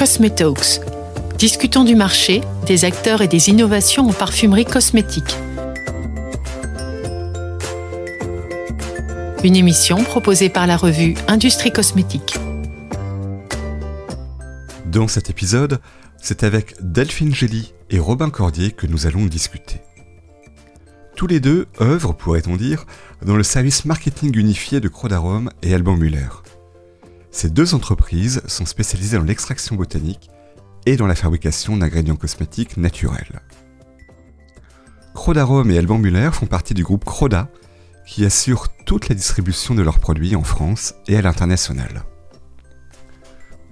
Cosmetalks. Discutons du marché, des acteurs et des innovations en parfumerie cosmétique. Une émission proposée par la revue Industrie Cosmétique. Dans cet épisode, c'est avec Delphine Gély et Robin Cordier que nous allons discuter. Tous les deux œuvrent, pourrait-on dire, dans le service marketing unifié de Crodarom et Alban Muller. Ces deux entreprises sont spécialisées dans l'extraction botanique et dans la fabrication d'ingrédients cosmétiques naturels. Crodarom et Alban Muller font partie du groupe Croda, qui assure toute la distribution de leurs produits en France et à l'international.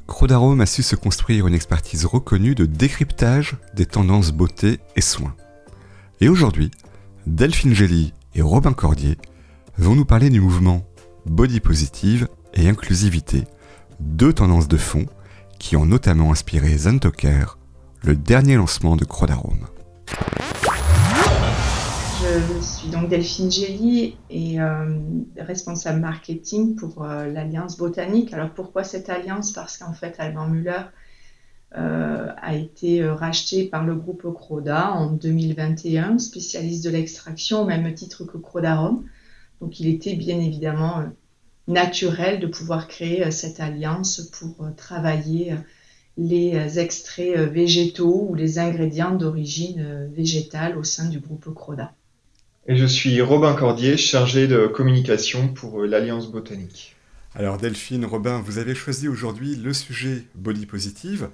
Crodarom a su se construire une expertise reconnue de décryptage des tendances beauté et soins. Et aujourd'hui, Delphine Gély et Robin Cordier vont nous parler du mouvement Body Positive Inclusivité, deux tendances de fond qui ont notamment inspiré Zentoker, le dernier lancement de Crodarom. Je suis donc Delphine Gély et euh, responsable marketing pour euh, l'Alliance Botanique. Alors pourquoi cette alliance? Parce qu'en fait, Alban Muller euh, a été racheté par le groupe Croda en 2021, spécialiste de l'extraction au même titre que Crodarom. Donc il était bien évidemment naturel de pouvoir créer cette alliance pour travailler les extraits végétaux ou les ingrédients d'origine végétale au sein du groupe Croda. Et je suis Robin Cordier, chargé de communication pour l'Alliance Botanique. Alors Delphine, Robin, vous avez choisi aujourd'hui le sujet body positive.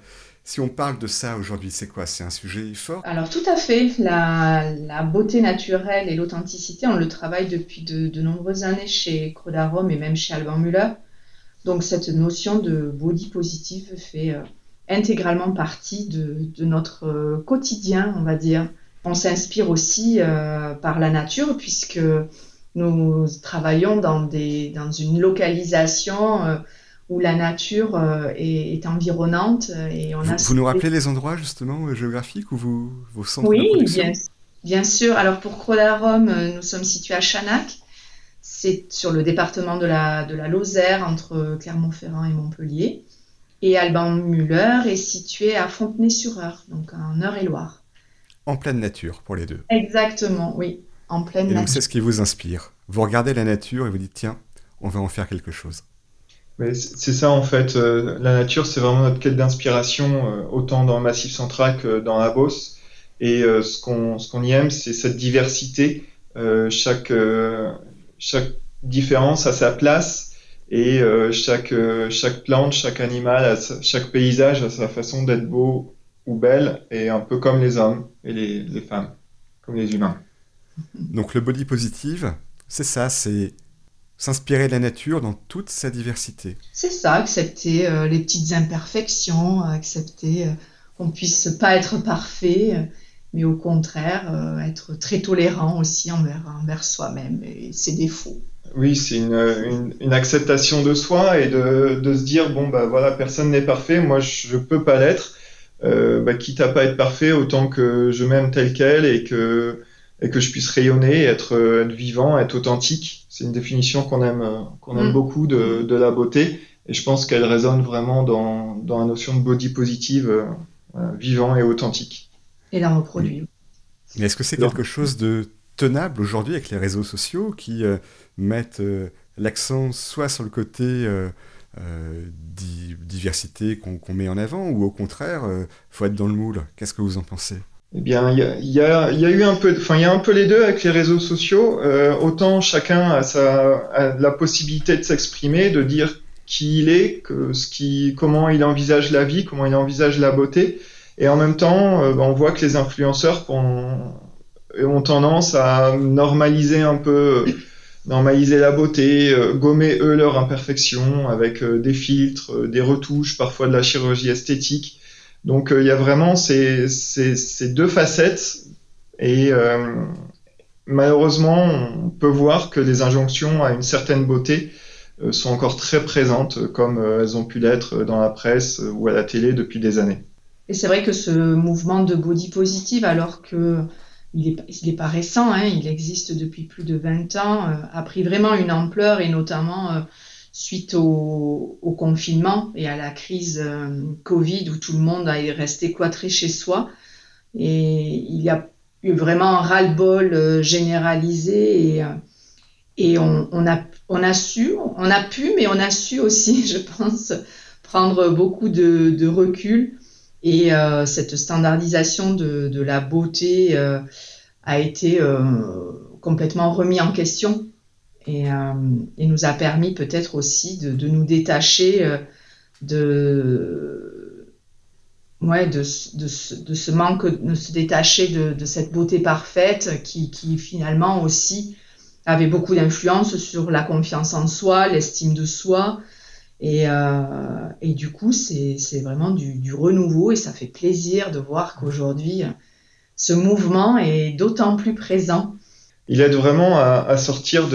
Si on parle de ça aujourd'hui, c'est quoi? C'est un sujet fort? Alors tout à fait. La, beauté naturelle et l'authenticité, on le travaille depuis de, nombreuses années chez Crodarom et même chez Alban Muller. Donc cette notion de body positive fait euh, intégralement partie de, notre euh, quotidien, on va dire. On s'inspire aussi euh, par la nature puisque nous travaillons dans, des, dans une localisation où la nature euh, est, environnante. Et on vous, a vous nous rappelez les endroits justement euh, géographiques où vous, vos centres oui, de bien, bien sûr. Alors pour Crodarom, nous sommes situés à Chanac. C'est sur le département de la, de la Lozère, entre Clermont-Ferrand et Montpellier. Et Alban Muller est situé à Fontenay-sur-Eure, donc en Eure-et-Loire. En pleine nature pour les deux. Exactement, oui en pleine et c'est ce qui vous inspire. Vous regardez la nature et vous dites tiens, on va en faire quelque chose. C'est ça en fait. Euh, la nature, c'est vraiment notre quête d'inspiration, euh, autant dans le Massif central que dans la Beauce. Et euh, ce qu'on y aime, c'est cette diversité. chaque, chaque différence a sa place et chaque, chaque plante, chaque animal, chaque paysage a sa façon d'être beau ou belle, et un peu comme les hommes et les, les femmes, comme les humains. Donc le body positive, c'est ça, c'est s'inspirer de la nature dans toute sa diversité. C'est ça, accepter euh, les petites imperfections, accepter euh, qu'on puisse pas être parfait, euh, mais au contraire être très tolérant aussi envers, envers soi-même et ses défauts. Oui, c'est une, une, acceptation de soi et de, de, se dire bon bah voilà personne n'est parfait, moi je peux pas l'être, bah, quitte à pas être parfait autant que je m'aime tel quel et que et que je puisse rayonner, être, euh, être vivant, être authentique. C'est une définition qu'on aime, euh, qu'on aime mm. beaucoup de, de, la beauté, et je pense qu'elle résonne vraiment dans, dans la notion de body positive, euh, vivant et authentique. Et dans nos produits. Mais est-ce que c'est quelque chose de tenable aujourd'hui avec les réseaux sociaux qui mettent l'accent soit sur le côté diversité qu'on met en avant, ou au contraire, faut être dans le moule? Qu'est-ce que vous en pensez? Eh bien, il y a, y, y a, eu un peu, enfin, il y a un peu les deux avec les réseaux sociaux. Euh, autant chacun a, sa, a la possibilité de s'exprimer, de dire qui il est, que ce qui, comment il envisage la vie, comment il envisage la beauté. Et en même temps, euh, on voit que les influenceurs ont, tendance à normaliser un peu, normaliser la beauté, euh, gommer eux leurs imperfections avec euh, des filtres, des retouches, parfois de la chirurgie esthétique. Donc euh, il y a vraiment ces, deux facettes et euh, malheureusement on peut voir que les injonctions à une certaine beauté euh, sont encore très présentes comme elles ont pu l'être dans la presse ou à la télé depuis des années. Et c'est vrai que ce mouvement de body positive, alors que il n'est pas récent, hein, il existe depuis plus de 20 ans, a pris vraiment une ampleur et notamment suite au, confinement et à la crise Covid où tout le monde est resté cloîtré chez soi. Et il y a eu vraiment un ras-le-bol généralisé et, et on, a, su, on a pu, mais on a su aussi, je pense, prendre beaucoup de, recul. Et euh, cette standardisation de, de la beauté euh, a été euh, complètement remis en question et, et nous a permis peut-être aussi de, de, nous détacher de, ouais, de, de, de, ce manque, de se détacher de, de cette beauté parfaite qui, qui finalement aussi avait beaucoup d'influence sur la confiance en soi, l'estime de soi, et, euh, et du coup, c'est vraiment du, du, renouveau et ça fait plaisir de voir qu'aujourd'hui, ce mouvement est d'autant plus présent. Il aide vraiment à, à sortir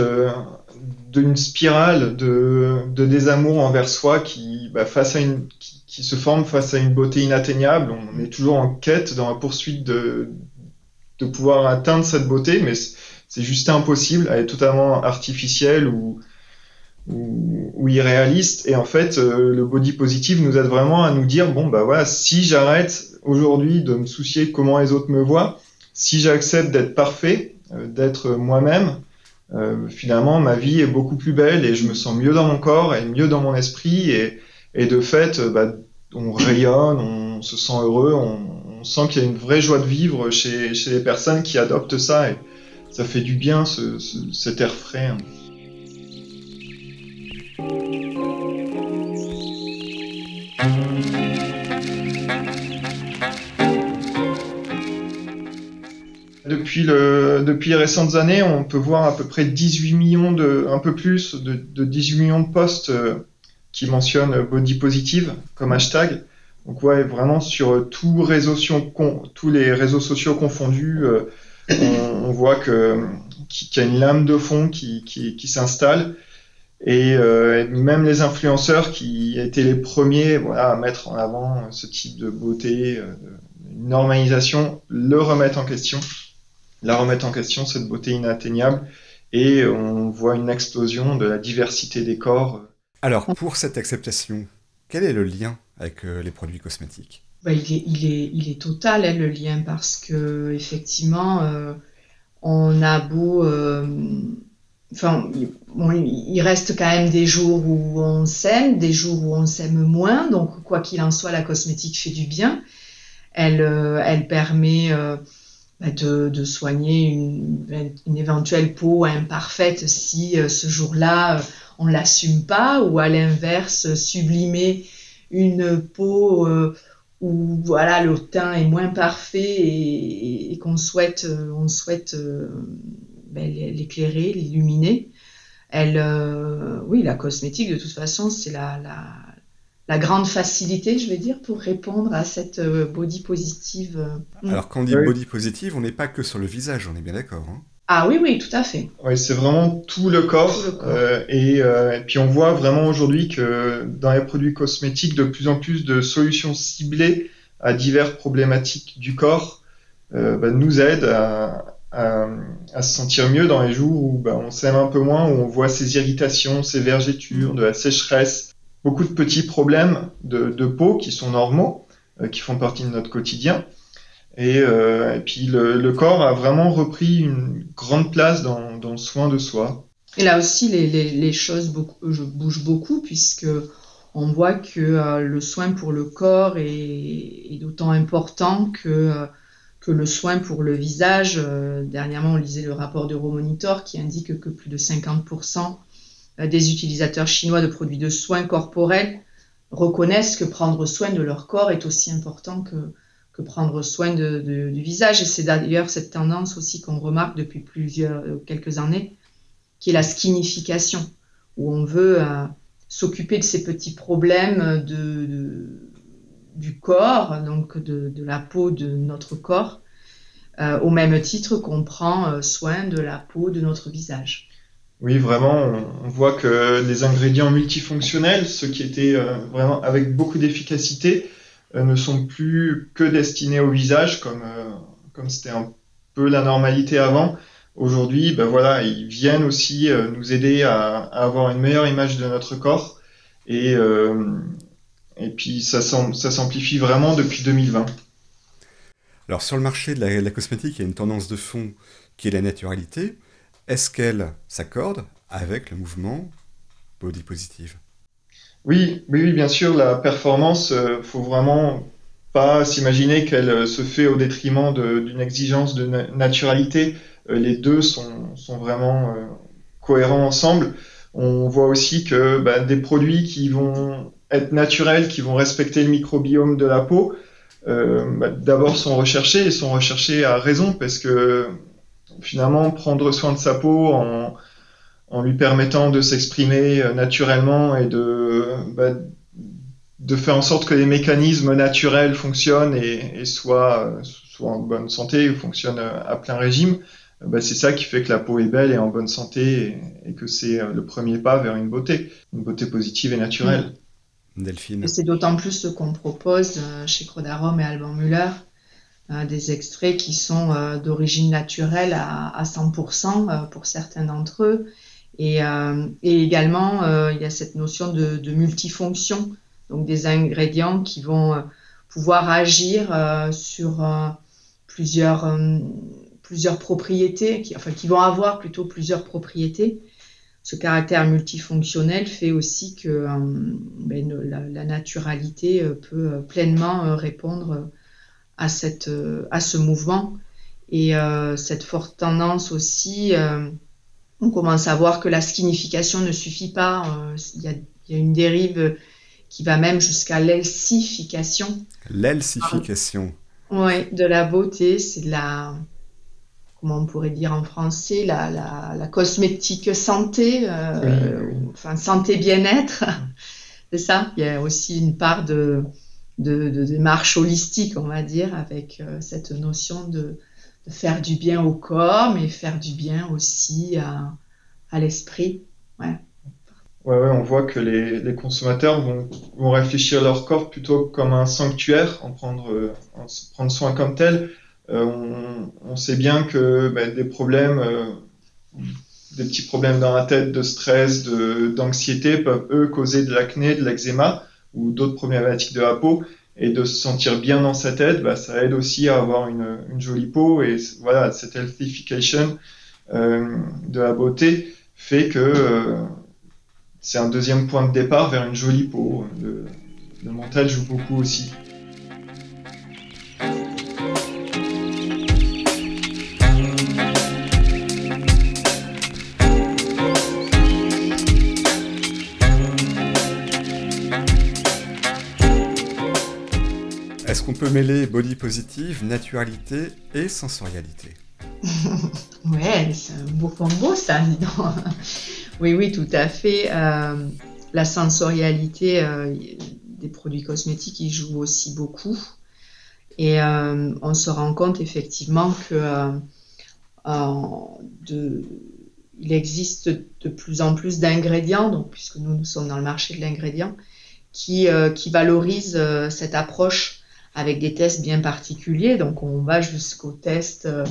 d'une spirale de, de, désamour envers soi qui, bah, face à une, qui, se forme face à une beauté inatteignable. On est toujours en quête, dans la poursuite de, de pouvoir atteindre cette beauté, mais c'est juste impossible, elle est totalement artificielle ou ou, irréaliste. Et en fait, euh, le body positive nous aide vraiment à nous dire bon bah voilà, si j'arrête aujourd'hui de me soucier comment les autres me voient, si j'accepte d'être parfait, d'être moi-même, euh, finalement ma vie est beaucoup plus belle et je me sens mieux dans mon corps et mieux dans mon esprit et, et de fait, bah, on rayonne, on se sent heureux, on, on sent qu'il y a une vraie joie de vivre chez, chez les personnes qui adoptent ça et ça fait du bien ce, ce, cet air frais. Hein. Depuis, le, depuis les récentes années, on peut voir à peu près 18 millions de, un peu plus de, de 18 millions de posts euh, qui mentionnent body positive comme hashtag. Donc ouais, vraiment sur tous, les réseaux sociaux confondus, euh, on, voit que qu'il y a une lame de fond qui, s'installe et euh, même les influenceurs qui étaient les premiers à mettre en avant ce type de beauté, une normalisation, le remettent en question, la remettent en question, cette beauté inatteignable, et on voit une explosion de la diversité des corps. Alors, pour cette acceptation, quel est le lien avec euh, les produits cosmétiques? Bah, il, est, il, est, il, est, total, hein, le lien, parce que effectivement, euh, on a beau euh, enfin, bon, il reste quand même des jours où on s'aime, des jours où on s'aime moins. Donc, quoi qu'il en soit, la cosmétique fait du bien. Elle, euh, elle permet de, de, soigner une, éventuelle peau imparfaite si euh, ce jour-là euh, on l'assume pas, ou à l'inverse, sublimer une peau euh, où voilà le teint est moins parfait et, qu'on souhaite, on souhaite ben, l'éclairer, l'illuminer. Elle, euh, oui, la cosmétique, de toute façon, c'est la, la, la, grande facilité, je vais dire, pour répondre à cette euh, body positive. Euh, Alors, quand on dit body positive, on n'est pas que sur le visage, on est bien d'accord. Hein ah oui, oui, tout à fait. Oui, c'est vraiment tout le corps. Tout le corps. Euh, et, euh, et, puis on voit vraiment aujourd'hui que dans les produits cosmétiques, de plus en plus de solutions ciblées à diverses problématiques du corps euh, bah, nous aident à, à, à, se sentir mieux dans les jours où bah, on s'aime un peu moins, où on voit ces irritations, ces vergetures, de la sécheresse, beaucoup de petits problèmes de, peau qui sont normaux, euh, qui font partie de notre quotidien. Et, euh, puis le, corps a vraiment repris une grande place dans, le soin de soi. Et là aussi, les, choses bougent beaucoup puisque on voit que euh, le soin pour le corps est, d'autant important que que le soin pour le visage. Dernièrement, on lisait le rapport d'Euromonitor qui indique que plus de 50% des utilisateurs chinois de produits de soins corporels reconnaissent que prendre soin de leur corps est aussi important que, prendre soin de, du visage. Et c'est d'ailleurs cette tendance aussi qu'on remarque depuis plusieurs, euh, quelques années, qui est la skinification, où on veut euh, s'occuper de ces petits problèmes du corps, donc de, la peau de notre corps, euh, au même titre qu'on prend euh, soin de la peau de notre visage. Oui, vraiment, on, voit que les ingrédients multifonctionnels, ceux qui étaient euh, vraiment avec beaucoup d'efficacité, euh, ne sont plus que destinés au visage, comme comme c'était un peu la normalité avant. aujourd'hui, ben voilà, ils viennent aussi nous aider à, avoir une meilleure image de notre corps. Et, puis ça, ça s'amplifie vraiment depuis 2020. Alors sur le marché de la, cosmétique, il y a une tendance de fond qui est la naturalité. Est-ce qu'elle s'accorde avec le mouvement body positive? Oui, oui, bien sûr, la performance, euh, faut vraiment pas s'imaginer qu'elle euh, se fait au détriment d'une exigence de naturalité. Euh, les deux sont, sont vraiment cohérents ensemble. On voit aussi que bah, des produits qui vont être naturels, qui vont respecter le microbiome de la peau, bah, d'abord sont recherchés et sont recherchés à raison parce que finalement prendre soin de sa peau en, en lui permettant de s'exprimer euh, naturellement et de, bah, de faire en sorte que les mécanismes naturels fonctionnent et, soient, soient, en bonne santé ou fonctionnent à plein régime, bah, c'est ça qui fait que la peau est belle et en bonne santé et, que c'est le premier pas vers une beauté, une beauté positive et naturelle. Mmh. Delphine. Et c'est d'autant plus ce qu'on propose euh, chez Crodarom et Alban Muller, euh, des extraits qui sont d'origine naturelle à, à 100% pour certains d'entre eux euh, et, également, euh, il y a cette notion de, multifonction, donc des ingrédients qui vont euh, pouvoir agir sur plusieurs, plusieurs propriétés, qui, enfin qui vont avoir plutôt plusieurs propriétés. Ce caractère multifonctionnel fait aussi que ben, la, naturalité peut pleinement répondre à, cette, à ce mouvement. Et cette forte tendance aussi on commence à voir que la skinification ne suffit pas. Euh, il y, a, une dérive qui va même jusqu'à l'elsification. L'elsification. oui, de la beauté, c'est de la, comment on pourrait dire en français, la, la, cosmétique santé, euh, enfin santé bien-être. c'est ça. Il y a aussi une part de, de, démarche holistique, on va dire, avec euh, cette notion de, faire du bien au corps, mais faire du bien aussi à, l'esprit. Ouais. Ouais, ouais, on voit que les, consommateurs vont, réfléchir à leur corps plutôt comme un sanctuaire, en prendre, en prendre soin comme tel. Euh, on, on, sait bien que ben, des problèmes, euh, des petits problèmes dans la tête, de stress, d'anxiété peuvent eux causer de l'acné, de l'eczéma ou d'autres problématiques de la peau et de se sentir bien dans sa tête, bah, ça aide aussi à avoir une, une, jolie peau et voilà cette healthification euh, de la beauté fait que euh, c'est un deuxième point de départ vers une jolie peau. Le, le mental joue beaucoup aussi. Peut body positive, naturalité et sensorialité. ouais, c'est un beau combo ça, dis oui, oui, tout à fait. Euh, la sensorialité euh, des produits cosmétiques, ils jouent aussi beaucoup. Et euh, on se rend compte effectivement que de, il existe de plus en plus d'ingrédients, puisque nous, nous sommes dans le marché de l'ingrédient, qui, qui valorisent cette approche avec des tests bien particuliers. Donc on va jusqu'au test euh,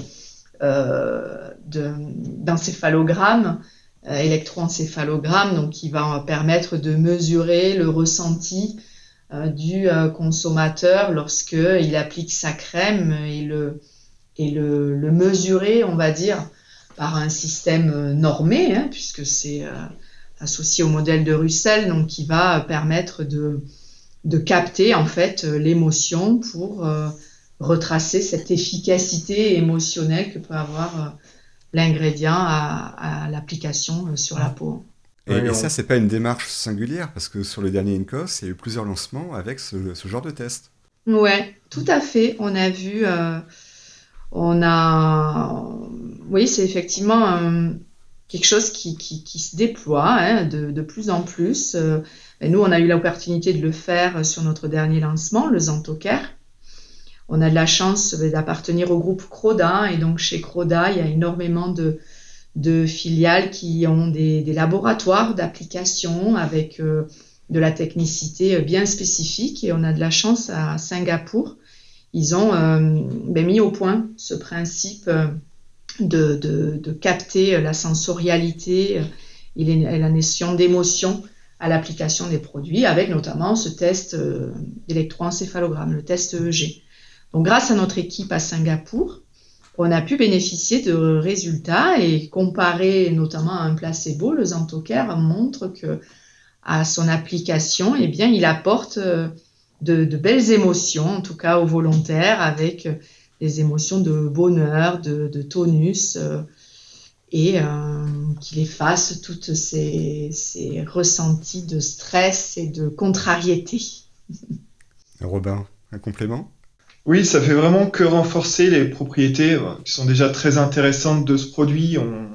euh d'encéphalogramme, euh, électroencéphalogramme, donc qui va permettre de mesurer le ressenti du consommateur lorsqu'il applique sa crème et le, et le, mesurer, on va dire, par un système normé, hein, puisque c'est associé au modèle de Russell, donc qui va permettre de, de capter en fait euh, l'émotion pour euh, retracer cette efficacité émotionnelle que peut avoir euh, l'ingrédient à, l'application sur la peau. Et, ça, c'est pas une démarche singulière parce que sur le dernier INCOS, il y a eu plusieurs lancements avec ce, genre de test. Ouais, tout à fait. On a vu, on a, oui, c'est effectivement quelque chose qui, se déploie hein, de, de, plus en plus. Nous, on a eu l'opportunité de le faire sur notre dernier lancement, le Zantoker. On a de la chance d'appartenir au groupe Croda et donc chez Croda, il y a énormément de, de filiales qui ont des, des laboratoires d'application avec euh, de la technicité bien spécifique et on a de la chance à Singapour. Ils ont euh, ben, mis au point ce principe euh, de, capter la sensorialité et la notion d'émotion à l'application des produits, avec notamment ce test d'électroencéphalogramme, le test EEG. Donc grâce à notre équipe à Singapour, on a pu bénéficier de résultats et comparer notamment à un placebo, le Zantocare montre que à son application, eh bien, il apporte euh, de, belles émotions, en tout cas aux volontaires, avec euh, des émotions de bonheur, de, tonus, euh, et qu'il efface toutes ces, ces, ressentis de stress et de contrariété. Robin, un complément? Oui, ça fait vraiment que renforcer les propriétés euh, qui sont déjà très intéressantes de ce produit. On,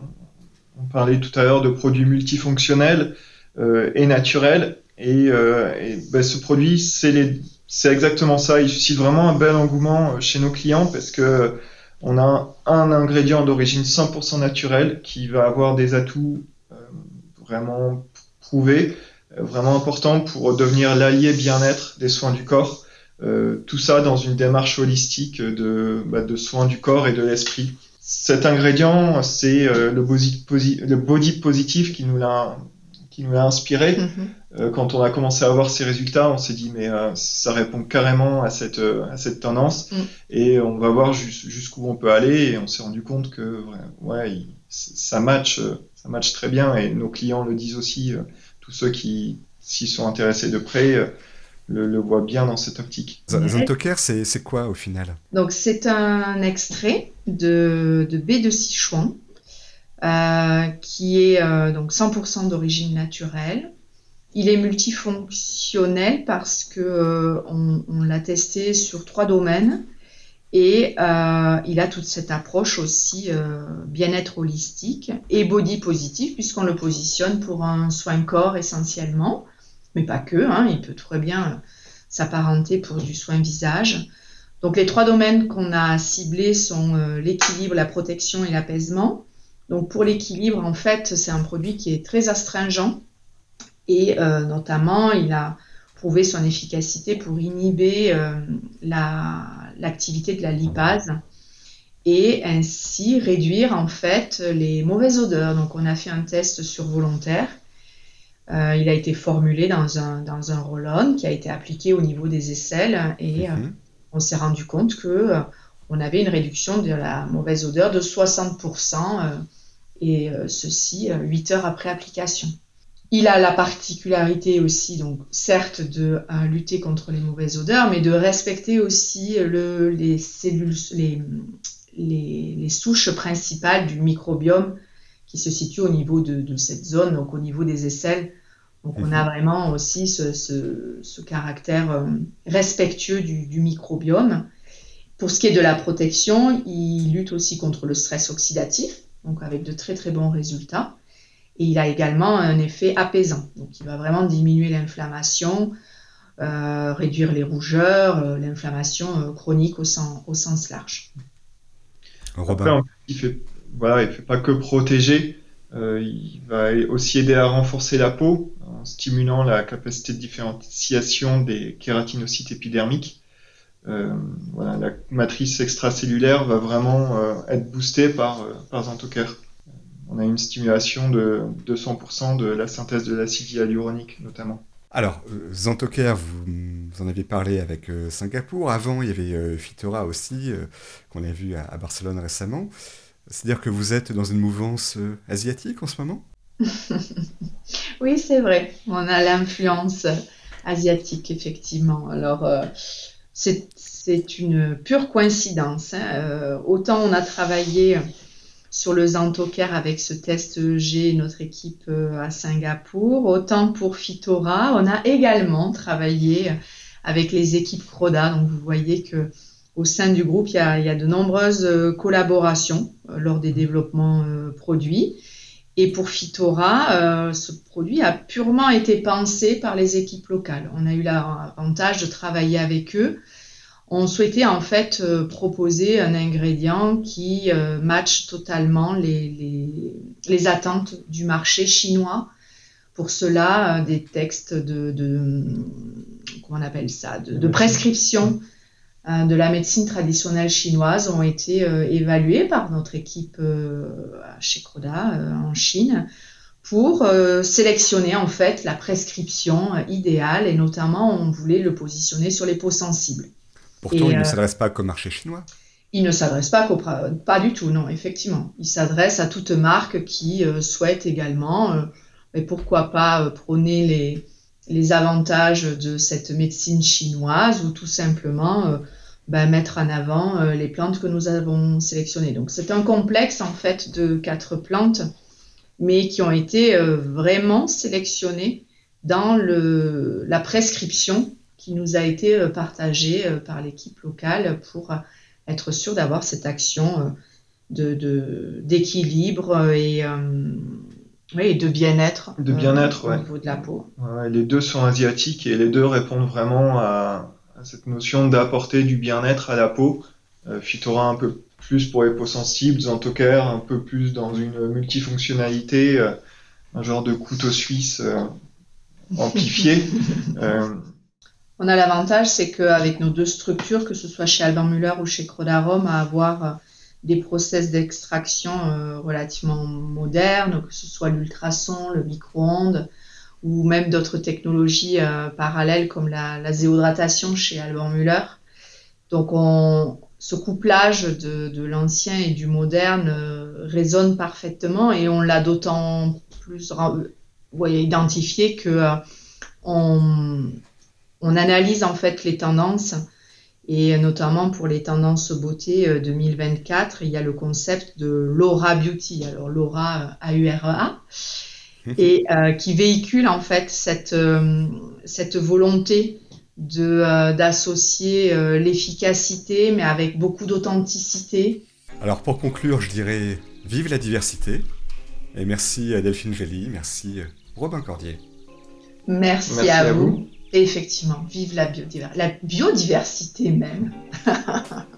parlait tout à l'heure de produits multifonctionnels euh, et naturels. Et, euh, ben, ce produit, c'est exactement ça. Il suscite vraiment un bel engouement chez nos clients parce que on a un, ingrédient d'origine 100% naturelle qui va avoir des atouts vraiment prouvés, vraiment importants pour devenir l'allié bien-être des soins du corps. Euh, tout ça dans une démarche holistique de, bah, de soins du corps et de l'esprit. Cet ingrédient, c'est euh, le, le body positif qui nous l'a qui nous l'a inspiré. Mm-hmm. Euh, quand on a commencé à voir ces résultats, on s'est dit mais ça répond carrément à cette à cette tendance mm. et on va voir jusqu'où on peut aller et on s'est rendu compte que ouais ça match ça match très bien et nos clients le disent aussi tous ceux qui s'y sont intéressés de près le, voit bien dans cette optique. Zantoker, c'est quoi au final? Donc c'est un extrait de, de baie de Sichuan euh, qui est euh, donc 100% d'origine naturelle. Il est multifonctionnel parce que euh, on, l'a testé sur trois domaines et il a toute cette approche aussi bien-être holistique et body positif puisqu'on le positionne pour un soin corps essentiellement mais pas que, hein, il peut très bien euh, s'apparenter pour du soin visage. Donc les trois domaines qu'on a ciblés sont euh, l'équilibre, la protection et l'apaisement. Donc pour l'équilibre, en fait, c'est un produit qui est très astringent et euh, notamment il a prouvé son efficacité pour inhiber l'activité de la lipase et ainsi réduire en fait les mauvaises odeurs. Donc on a fait un test sur volontaire euh, il a été formulé dans un, dans un roll-on qui a été appliqué au niveau des aisselles et euh, mhm. on s'est rendu compte que euh, on avait une réduction de la mauvaise odeur de 60% et ceci 8 heures après application. Il a la particularité aussi, donc certes, de lutter contre les mauvaises odeurs, mais de respecter aussi le, les cellules, les, les, les, souches principales du microbiome qui se situe au niveau de, cette zone, donc au niveau des aisselles. Donc on a mhm. vraiment aussi ce, caractère euh, respectueux du, microbiome. Pour ce qui est de la protection, il lutte aussi contre le stress oxydatif, donc avec de très très bons résultats. Et il a également un effet apaisant, donc il va vraiment diminuer l'inflammation, euh, réduire les rougeurs, euh, l'inflammation chronique au, sens, au sens large. Robin. il fait voilà, il ne fait pas que protéger, euh, il va aussi aider à renforcer la peau en stimulant la capacité de différenciation des kératinocytes épidermiques. Euh, voilà, la matrice extracellulaire va vraiment euh, être boostée par, euh, par Zantocare. On a une stimulation de 200% de la synthèse de l'acide hyaluronique notamment. Alors, Zantocare, vous, en avez parlé avec Singapour. Avant, il y avait Fitora aussi, qu'on a vu à Barcelone récemment. C'est-à-dire que vous êtes dans une mouvance euh, asiatique en ce moment? Oui, c'est vrai. On a l'influence asiatique, effectivement. Alors, euh, c'est une pure coïncidence. Hein. Euh, autant on a travaillé sur le Zantocare avec ce test G, notre équipe à Singapour, autant pour Fitora, on a également travaillé avec les équipes Croda. Donc, vous voyez que au sein du groupe, il y a, de nombreuses euh, collaborations euh, lors des développements euh, produits. Et pour Fitora, ce produit a purement été pensé par les équipes locales. On a eu l'avantage de travailler avec eux. On souhaitait en fait proposer un ingrédient qui matche totalement les, les, attentes du marché chinois. Pour cela, des textes de, comment on appelle ça, de, de prescription de la médecine traditionnelle chinoise ont été évalués par notre équipe chez Croda en Chine pour sélectionner en fait la prescription idéale et notamment on voulait le positionner sur les peaux sensibles. Pourtant, il ne s'adresse pas qu'au marché chinois. Il ne s'adresse pas qu'au pas du tout, non, effectivement. Il s'adresse à toute marque qui souhaite également, et pourquoi pas prôner les, les avantages de cette médecine chinoise ou tout simplement euh, bah, mettre en avant euh, les plantes que nous avons sélectionnées. Donc c'est un complexe en fait de quatre plantes, mais qui ont été euh, vraiment sélectionnées dans le, la prescription qui nous a été partagée par l'équipe locale pour être sûr d'avoir cette action d'équilibre de, et oui, de bien-être. De bien-être, euh, Au niveau de la peau. les deux sont asiatiques et les deux répondent vraiment à, cette notion d'apporter du bien-être à la peau. Euh, Phytora un peu plus pour les peaux sensibles, Xantocare un peu plus dans une multifonctionnalité, euh, un genre de couteau suisse amplifié. On a l'avantage, c'est qu'avec nos deux structures, que ce soit chez Alban Muller ou chez Crodarom, à avoir des process d'extraction euh, relativement modernes, que ce soit l'ultrason, le micro-ondes ou même d'autres technologies euh, parallèles comme la, la, zéodratation chez Alban Muller. Donc on, ce couplage de, l'ancien et du moderne euh, résonne parfaitement et on l'a d'autant plus identifié que on, on, analyse en fait les tendances et notamment pour les tendances beauté 2024, euh, il y a le concept de Laura Beauty, alors Laura A-U-R-E-A, e et euh, qui véhicule en fait cette, euh, cette volonté d'associer l'efficacité, mais avec beaucoup d'authenticité. Alors pour conclure, je dirais vive la diversité, et merci à Delphine Gély, merci Robin Cordier. Merci, à, vous. Effectivement, vive la biodiversité, la biodiversité même.